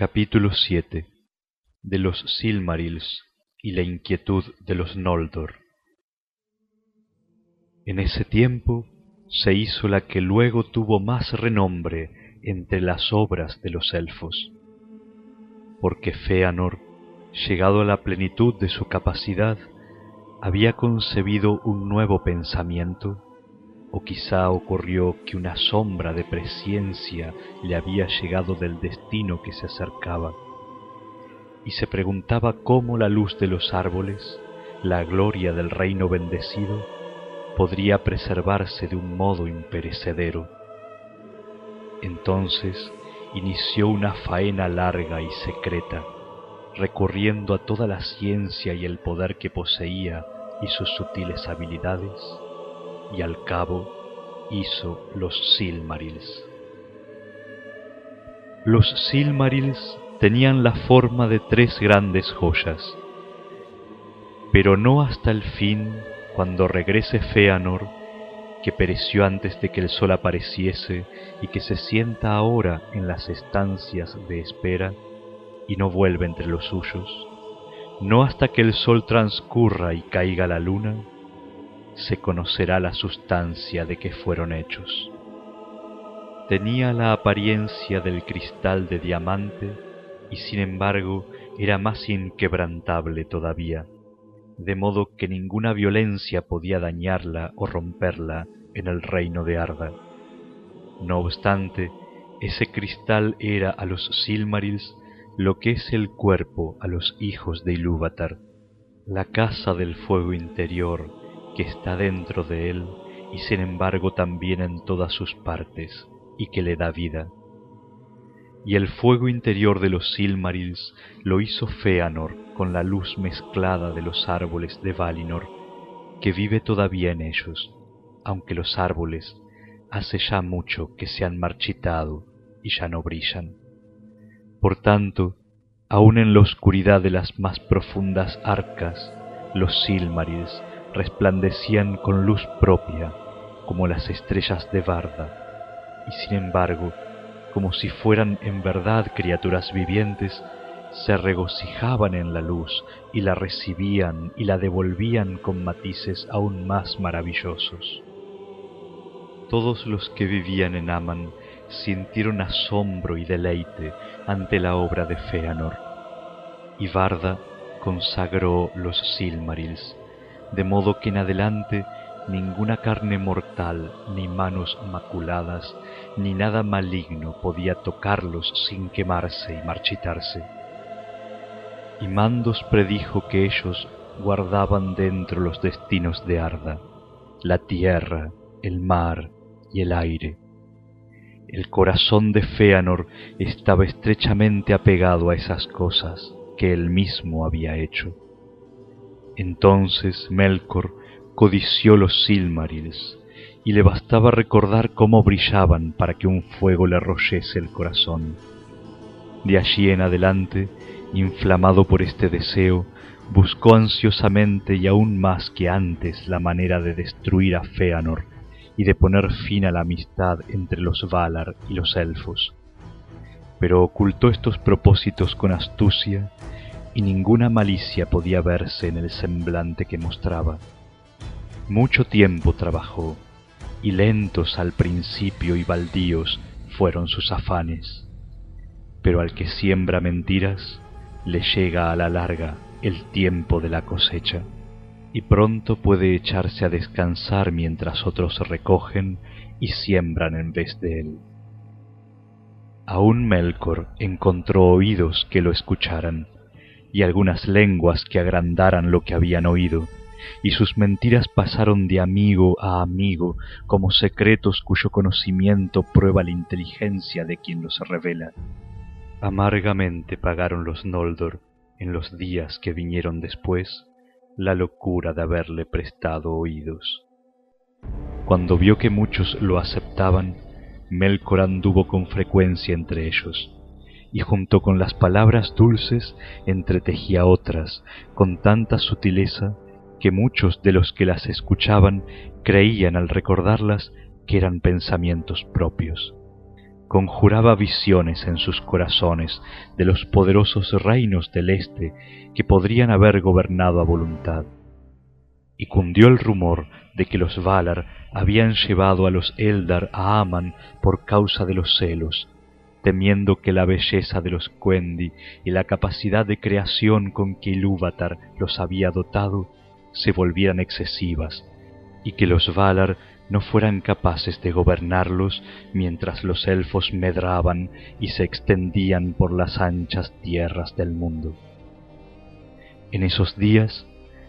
Capítulo 7 de los Silmarils y la inquietud de los Noldor. En ese tiempo se hizo la que luego tuvo más renombre entre las obras de los elfos, porque Feanor, llegado a la plenitud de su capacidad, había concebido un nuevo pensamiento o quizá ocurrió que una sombra de presciencia le había llegado del destino que se acercaba, y se preguntaba cómo la luz de los árboles, la gloria del reino bendecido, podría preservarse de un modo imperecedero. Entonces inició una faena larga y secreta, recurriendo a toda la ciencia y el poder que poseía y sus sutiles habilidades, y al cabo hizo los Silmarils. Los Silmarils tenían la forma de tres grandes joyas, pero no hasta el fin, cuando regrese Feanor, que pereció antes de que el sol apareciese y que se sienta ahora en las estancias de espera y no vuelve entre los suyos, no hasta que el sol transcurra y caiga la luna, se conocerá la sustancia de que fueron hechos. Tenía la apariencia del cristal de diamante y sin embargo era más inquebrantable todavía, de modo que ninguna violencia podía dañarla o romperla en el reino de Arda. No obstante, ese cristal era a los Silmarils lo que es el cuerpo a los hijos de Ilúvatar, la casa del fuego interior que está dentro de él y sin embargo también en todas sus partes, y que le da vida. Y el fuego interior de los Silmarils lo hizo Feanor con la luz mezclada de los árboles de Valinor, que vive todavía en ellos, aunque los árboles hace ya mucho que se han marchitado y ya no brillan. Por tanto, aun en la oscuridad de las más profundas arcas, los Silmarils resplandecían con luz propia como las estrellas de Barda, y sin embargo, como si fueran en verdad criaturas vivientes, se regocijaban en la luz y la recibían y la devolvían con matices aún más maravillosos. Todos los que vivían en Aman sintieron asombro y deleite ante la obra de Feanor, y Varda consagró los Silmarils de modo que en adelante ninguna carne mortal, ni manos maculadas, ni nada maligno podía tocarlos sin quemarse y marchitarse. Y Mandos predijo que ellos guardaban dentro los destinos de Arda, la tierra, el mar y el aire. El corazón de Feanor estaba estrechamente apegado a esas cosas que él mismo había hecho. Entonces Melkor codició los Silmarils, y le bastaba recordar cómo brillaban para que un fuego le arrollese el corazón. De allí en adelante, inflamado por este deseo, buscó ansiosamente y aún más que antes la manera de destruir a Feanor y de poner fin a la amistad entre los Valar y los elfos. Pero ocultó estos propósitos con astucia y ninguna malicia podía verse en el semblante que mostraba. Mucho tiempo trabajó, y lentos al principio y baldíos fueron sus afanes. Pero al que siembra mentiras, le llega a la larga el tiempo de la cosecha, y pronto puede echarse a descansar mientras otros recogen y siembran en vez de él. Aún Melkor encontró oídos que lo escucharan, y algunas lenguas que agrandaran lo que habían oído, y sus mentiras pasaron de amigo a amigo como secretos cuyo conocimiento prueba la inteligencia de quien los revela. Amargamente pagaron los Noldor, en los días que vinieron después, la locura de haberle prestado oídos. Cuando vio que muchos lo aceptaban, Melkor anduvo con frecuencia entre ellos, y junto con las palabras dulces entretejía otras con tanta sutileza que muchos de los que las escuchaban creían al recordarlas que eran pensamientos propios. conjuraba visiones en sus corazones de los poderosos reinos del este que podrían haber gobernado a voluntad. Y cundió el rumor de que los Valar habían llevado a los Eldar a Aman por causa de los celos, temiendo que la belleza de los Quendi y la capacidad de creación con que Ilúvatar los había dotado se volvieran excesivas, y que los Valar no fueran capaces de gobernarlos mientras los elfos medraban y se extendían por las anchas tierras del mundo. En esos días,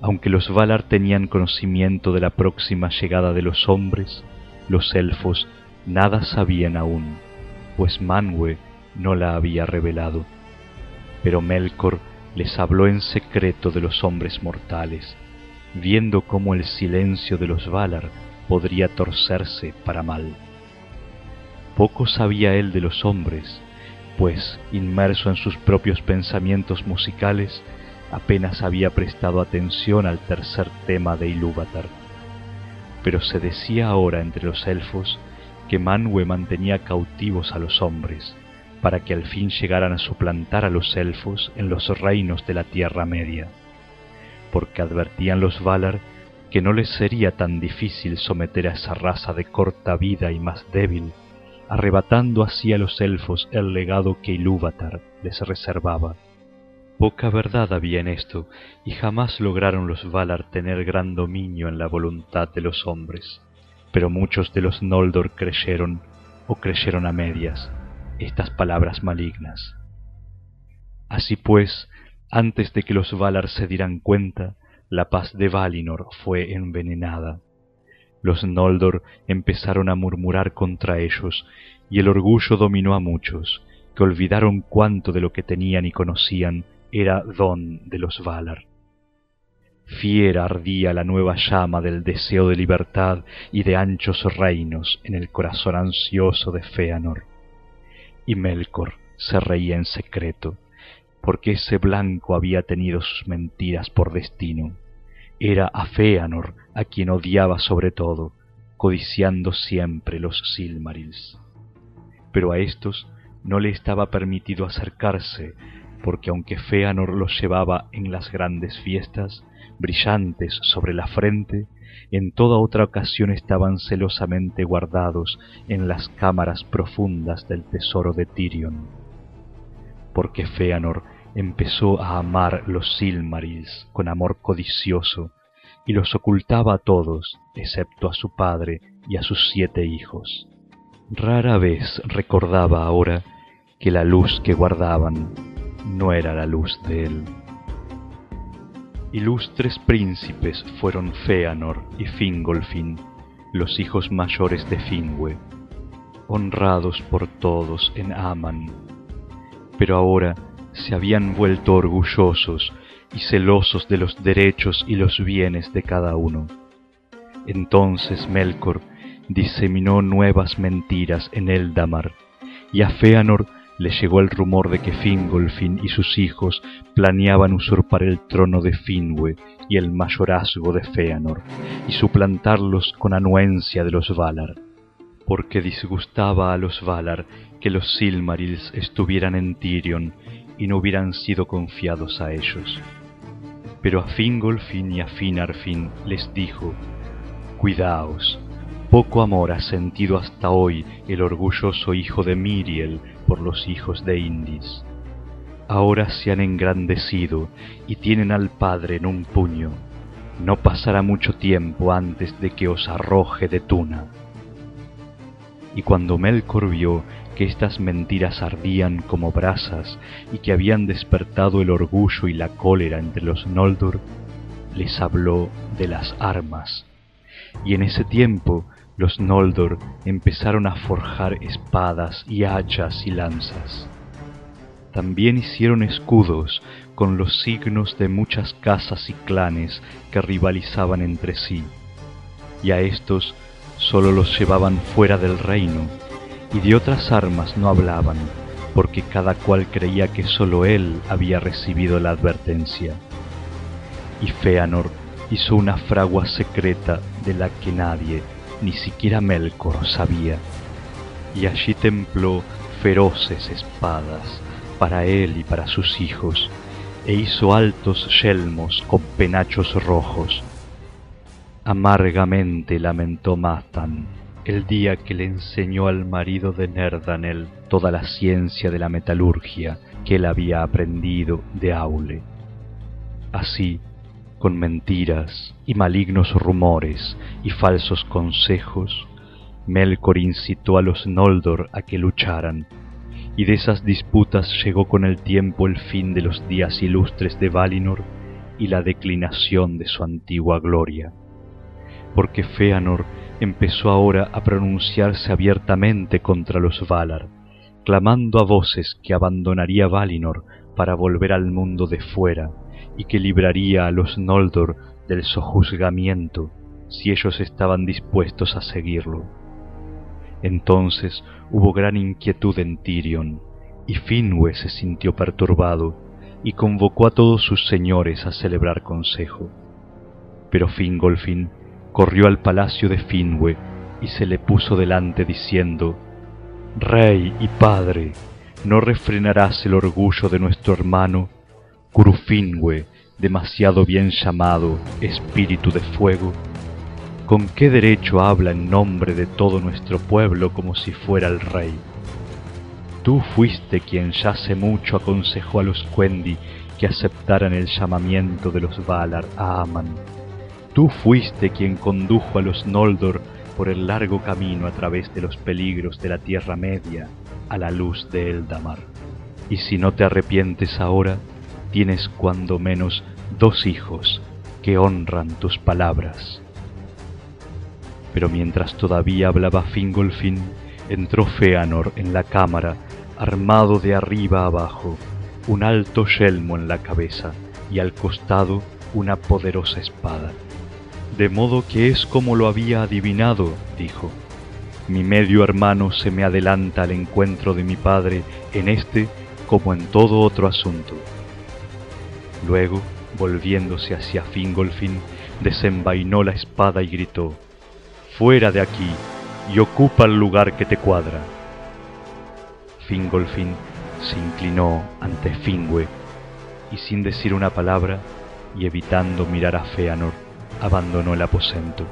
aunque los Valar tenían conocimiento de la próxima llegada de los hombres, los elfos nada sabían aún, pues Manwë no la había revelado. Pero Melkor les habló en secreto de los hombres mortales, viendo cómo el silencio de los Valar podría torcerse para mal. Poco sabía él de los hombres, pues, inmerso en sus propios pensamientos musicales, apenas había prestado atención al tercer tema de Ilúvatar. Pero se decía ahora entre los elfos que Manwë mantenía cautivos a los hombres, para que al fin llegaran a suplantar a los elfos en los reinos de la Tierra Media, porque advertían los Valar que no les sería tan difícil someter a esa raza de corta vida y más débil, arrebatando así a los elfos el legado que Ilúvatar les reservaba. Poca verdad había en esto, y jamás lograron los Valar tener gran dominio en la voluntad de los hombres. Pero muchos de los Noldor creyeron, o creyeron a medias, estas palabras malignas. Así pues, antes de que los Valar se dieran cuenta, la paz de Valinor fue envenenada. Los Noldor empezaron a murmurar contra ellos, y el orgullo dominó a muchos, que olvidaron cuánto de lo que tenían y conocían era don de los Valar. Fiera ardía la nueva llama del deseo de libertad y de anchos reinos en el corazón ansioso de Feanor. Y Melkor se reía en secreto, porque ese blanco había tenido sus mentiras por destino. Era a Feanor a quien odiaba sobre todo, codiciando siempre los Silmarils. Pero a estos no le estaba permitido acercarse, porque aunque Feanor los llevaba en las grandes fiestas, brillantes sobre la frente, en toda otra ocasión estaban celosamente guardados en las cámaras profundas del tesoro de Tirion. Porque Feanor empezó a amar los Silmarils con amor codicioso y los ocultaba a todos, excepto a su padre y a sus siete hijos. Rara vez recordaba ahora que la luz que guardaban no era la luz de él. Ilustres príncipes fueron Feanor y Fingolfin, los hijos mayores de Finwë, honrados por todos en Aman. Pero ahora se habían vuelto orgullosos y celosos de los derechos y los bienes de cada uno. Entonces Melkor diseminó nuevas mentiras en Eldamar, y a Feanor le llegó el rumor de que Fingolfin y sus hijos planeaban usurpar el trono de Finwë y el mayorazgo de Feanor, y suplantarlos con anuencia de los Valar, porque disgustaba a los Valar que los Silmarils estuvieran en Tirion y no hubieran sido confiados a ellos. Pero a Fingolfin y a Finarfin les dijo, Cuidaos, poco amor ha sentido hasta hoy el orgulloso hijo de Miriel por los hijos de Indis. Ahora se han engrandecido y tienen al Padre en un puño. No pasará mucho tiempo antes de que os arroje de tuna. Y cuando Melkor vio que estas mentiras ardían como brasas y que habían despertado el orgullo y la cólera entre los Noldor, les habló de las armas. Y en ese tiempo los Noldor empezaron a forjar espadas y hachas y lanzas. También hicieron escudos con los signos de muchas casas y clanes que rivalizaban entre sí, y a estos sólo los llevaban fuera del reino y de otras armas no hablaban, porque cada cual creía que sólo él había recibido la advertencia. Y Feanor hizo una fragua secreta de la que nadie, ni siquiera Melkor, sabía. y allí templó feroces espadas para él y para sus hijos, e hizo altos yelmos con penachos rojos. Amargamente lamentó Mathan el día que le enseñó al marido de Nerdanel toda la ciencia de la metalurgia que él había aprendido de Aule. Así, con mentiras y malignos rumores y falsos consejos, Melkor incitó a los Noldor a que lucharan, y de esas disputas llegó con el tiempo el fin de los días ilustres de Valinor y la declinación de su antigua gloria. Porque Feanor empezó ahora a pronunciarse abiertamente contra los Valar, clamando a voces que abandonaría Valinor para volver al mundo de fuera y que libraría a los Noldor del sojuzgamiento si ellos estaban dispuestos a seguirlo. Entonces hubo gran inquietud en Tirion, y Finwë se sintió perturbado y convocó a todos sus señores a celebrar consejo. Pero Fingolfin corrió al palacio de Finwë y se le puso delante diciendo, Rey y Padre, ¿no refrenarás el orgullo de nuestro hermano, Curufingue, demasiado bien llamado Espíritu de Fuego? ¿Con qué derecho habla en nombre de todo nuestro pueblo como si fuera el rey? Tú fuiste quien ya hace mucho aconsejó a los Quendi que aceptaran el llamamiento de los Valar a Aman. Tú fuiste quien condujo a los Noldor por el largo camino a través de los peligros de la Tierra Media a la luz de Eldamar. Y si no te arrepientes ahora, tienes cuando menos dos hijos que honran tus palabras. Pero mientras todavía hablaba Fingolfin, entró Feanor en la cámara, armado de arriba abajo, un alto yelmo en la cabeza y al costado una poderosa espada. De modo que es como lo había adivinado, dijo. Mi medio hermano se me adelanta al encuentro de mi padre en este como en todo otro asunto. Luego, volviéndose hacia Fingolfin, desenvainó la espada y gritó, Fuera de aquí y ocupa el lugar que te cuadra. Fingolfin se inclinó ante Fingüe y sin decir una palabra y evitando mirar a Feanor, abandonó el aposento.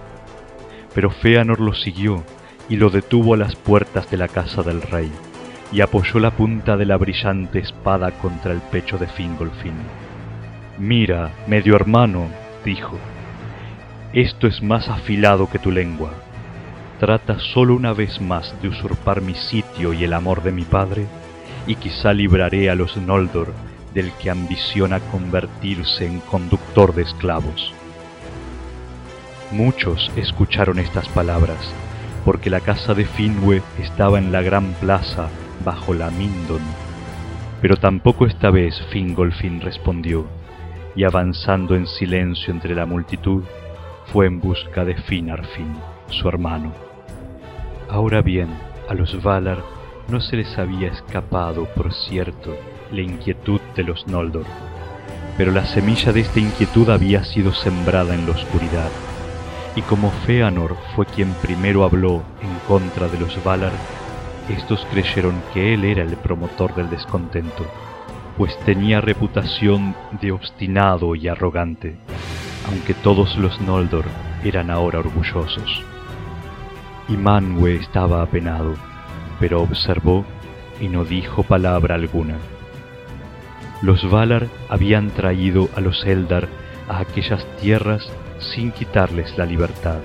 Pero Feanor lo siguió y lo detuvo a las puertas de la casa del rey, y apoyó la punta de la brillante espada contra el pecho de Fingolfin. Mira, medio hermano, dijo, esto es más afilado que tu lengua. Trata solo una vez más de usurpar mi sitio y el amor de mi padre, y quizá libraré a los Noldor del que ambiciona convertirse en conductor de esclavos. Muchos escucharon estas palabras, porque la casa de Finwë estaba en la gran plaza bajo la Mindon. Pero tampoco esta vez Fingolfin respondió, y avanzando en silencio entre la multitud, fue en busca de Finarfin, su hermano. Ahora bien, a los Valar no se les había escapado, por cierto, la inquietud de los Noldor, pero la semilla de esta inquietud había sido sembrada en la oscuridad y como Feanor fue quien primero habló en contra de los Valar, estos creyeron que él era el promotor del descontento, pues tenía reputación de obstinado y arrogante, aunque todos los Noldor eran ahora orgullosos. Y Manwë estaba apenado, pero observó y no dijo palabra alguna. Los Valar habían traído a los Eldar a aquellas tierras sin quitarles la libertad,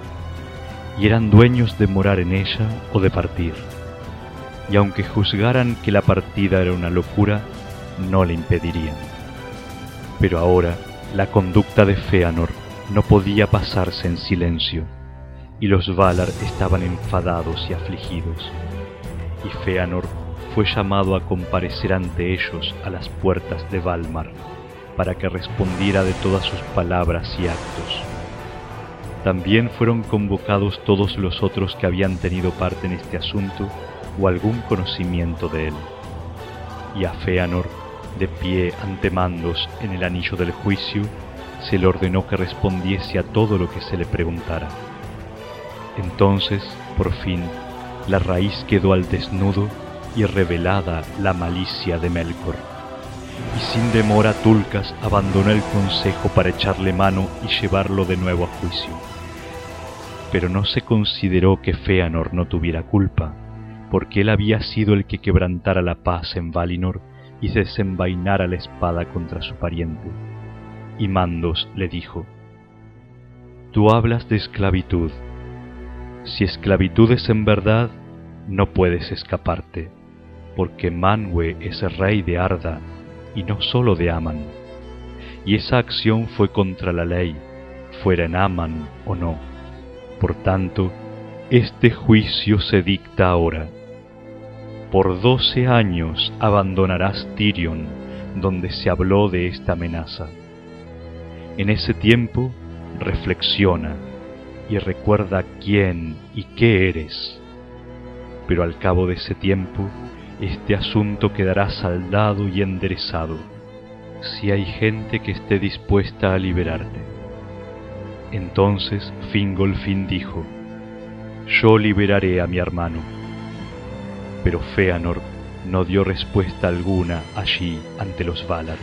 y eran dueños de morar en ella o de partir. Y aunque juzgaran que la partida era una locura, no le impedirían. Pero ahora la conducta de Feanor no podía pasarse en silencio, y los Valar estaban enfadados y afligidos. Y Feanor fue llamado a comparecer ante ellos a las puertas de Valmar, para que respondiera de todas sus palabras y actos. También fueron convocados todos los otros que habían tenido parte en este asunto o algún conocimiento de él. Y a Feanor, de pie ante mandos en el anillo del juicio, se le ordenó que respondiese a todo lo que se le preguntara. Entonces, por fin, la raíz quedó al desnudo y revelada la malicia de Melkor. Y sin demora Tulcas abandonó el consejo para echarle mano y llevarlo de nuevo a juicio. Pero no se consideró que Feanor no tuviera culpa, porque él había sido el que quebrantara la paz en Valinor y desenvainara la espada contra su pariente. Y Mandos le dijo, Tú hablas de esclavitud. Si esclavitud es en verdad, no puedes escaparte, porque Manwë es rey de Arda y no solo de Aman. Y esa acción fue contra la ley, fuera en Aman o no. Por tanto, este juicio se dicta ahora. Por doce años abandonarás Tirion, donde se habló de esta amenaza. En ese tiempo, reflexiona y recuerda quién y qué eres. Pero al cabo de ese tiempo, este asunto quedará saldado y enderezado, si hay gente que esté dispuesta a liberarte. Entonces Fingolfin dijo, Yo liberaré a mi hermano. Pero Feanor no dio respuesta alguna allí ante los Valar.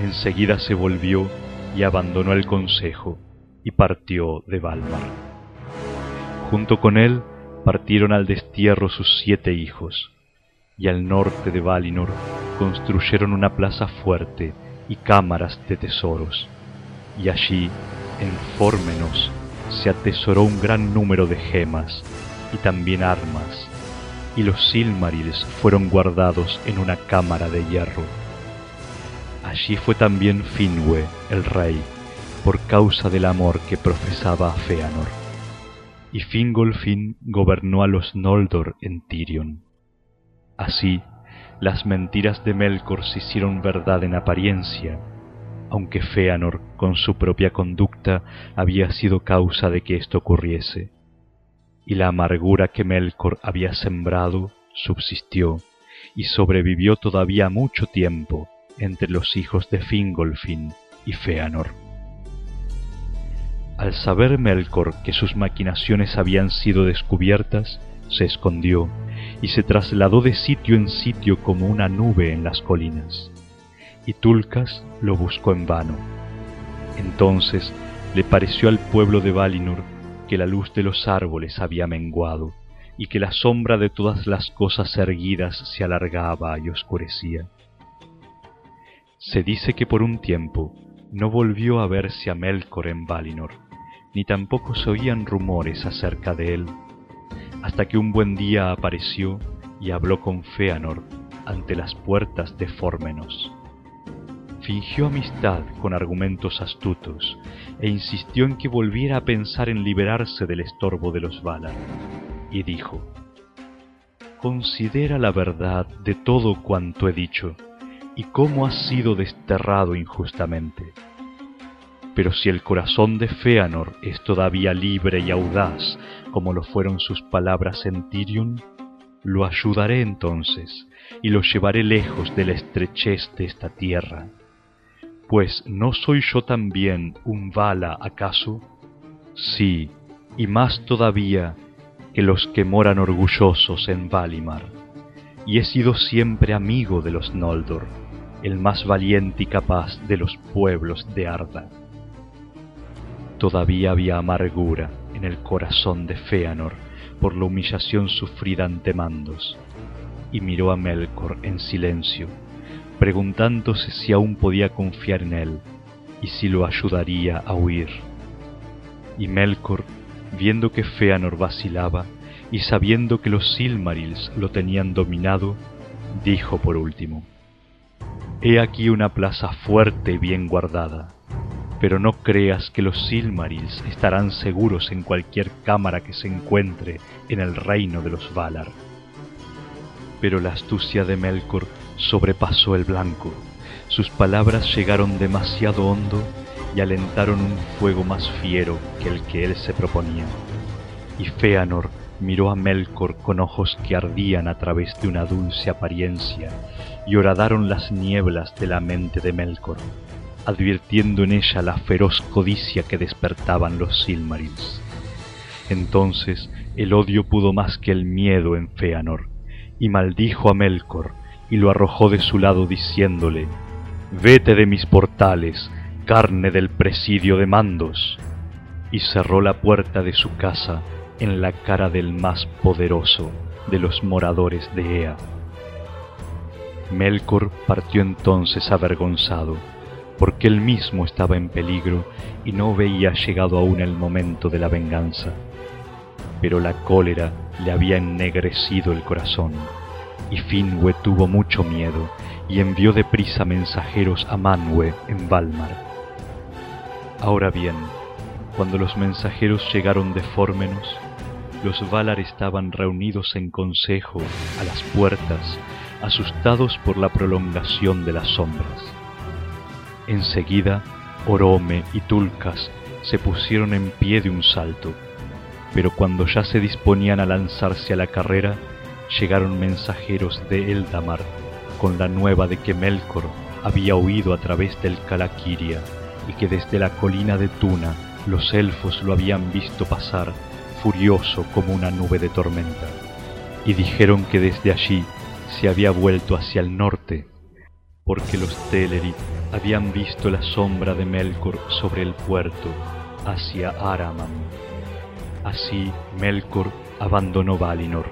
Enseguida se volvió y abandonó el consejo y partió de Valmar. Junto con él partieron al destierro sus siete hijos, y al norte de Valinor construyeron una plaza fuerte y cámaras de tesoros, y allí, en Fórmenos, se atesoró un gran número de gemas y también armas, y los Silmarils fueron guardados en una cámara de hierro. Allí fue también Finwë, el rey, por causa del amor que profesaba a Feanor. Y Fingolfin gobernó a los Noldor en Tirion. Así, las mentiras de Melkor se hicieron verdad en apariencia, aunque Feanor, con su propia conducta, había sido causa de que esto ocurriese. Y la amargura que Melkor había sembrado subsistió y sobrevivió todavía mucho tiempo entre los hijos de Fingolfin y Feanor. Al saber Melkor que sus maquinaciones habían sido descubiertas, se escondió y se trasladó de sitio en sitio como una nube en las colinas. Y Tulcas lo buscó en vano. Entonces le pareció al pueblo de Valinor que la luz de los árboles había menguado y que la sombra de todas las cosas erguidas se alargaba y oscurecía. Se dice que por un tiempo no volvió a verse a Melkor en Valinor, ni tampoco se oían rumores acerca de él, hasta que un buen día apareció y habló con Feanor ante las puertas de Fórmenos. Fingió amistad con argumentos astutos e insistió en que volviera a pensar en liberarse del estorbo de los Valar, y dijo, Considera la verdad de todo cuanto he dicho, y cómo has sido desterrado injustamente. Pero si el corazón de Feanor es todavía libre y audaz, como lo fueron sus palabras en Tirion, lo ayudaré entonces y lo llevaré lejos de la estrechez de esta tierra. Pues ¿no soy yo también un Vala acaso? Sí, y más todavía que los que moran orgullosos en Valimar, y he sido siempre amigo de los Noldor, el más valiente y capaz de los pueblos de Arda. Todavía había amargura en el corazón de Feanor por la humillación sufrida ante Mandos, y miró a Melkor en silencio, preguntándose si aún podía confiar en él y si lo ayudaría a huir. Y Melkor, viendo que Feanor vacilaba y sabiendo que los Silmarils lo tenían dominado, dijo por último, He aquí una plaza fuerte y bien guardada pero no creas que los Silmarils estarán seguros en cualquier cámara que se encuentre en el reino de los Valar. Pero la astucia de Melkor sobrepasó el blanco. Sus palabras llegaron demasiado hondo y alentaron un fuego más fiero que el que él se proponía. Y Feanor miró a Melkor con ojos que ardían a través de una dulce apariencia y horadaron las nieblas de la mente de Melkor advirtiendo en ella la feroz codicia que despertaban los Silmarils. Entonces el odio pudo más que el miedo en Feanor, y maldijo a Melkor, y lo arrojó de su lado diciéndole, Vete de mis portales, carne del presidio de mandos. Y cerró la puerta de su casa en la cara del más poderoso de los moradores de Ea. Melkor partió entonces avergonzado, porque él mismo estaba en peligro y no veía llegado aún el momento de la venganza. Pero la cólera le había ennegrecido el corazón, y Finwë tuvo mucho miedo y envió deprisa mensajeros a Manwë en Valmar. Ahora bien, cuando los mensajeros llegaron de Fórmenos, los Valar estaban reunidos en consejo a las puertas, asustados por la prolongación de las sombras. Enseguida, Orome y Tulcas se pusieron en pie de un salto, pero cuando ya se disponían a lanzarse a la carrera, llegaron mensajeros de Eldamar con la nueva de que Melkor había huido a través del Calaquiria y que desde la colina de Tuna los elfos lo habían visto pasar furioso como una nube de tormenta, y dijeron que desde allí se había vuelto hacia el norte, porque los Teleri habían visto la sombra de Melkor sobre el puerto hacia Araman. Así Melkor abandonó Valinor,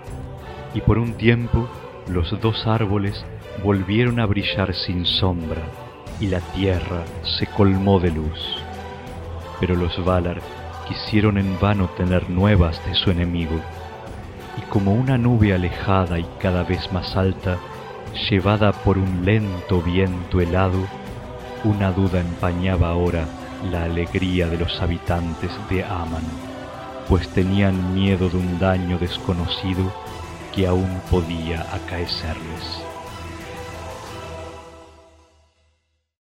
y por un tiempo los dos árboles volvieron a brillar sin sombra, y la tierra se colmó de luz. Pero los Valar quisieron en vano tener nuevas de su enemigo, y como una nube alejada y cada vez más alta, llevada por un lento viento helado, una duda empañaba ahora la alegría de los habitantes de Aman, pues tenían miedo de un daño desconocido que aún podía acaecerles.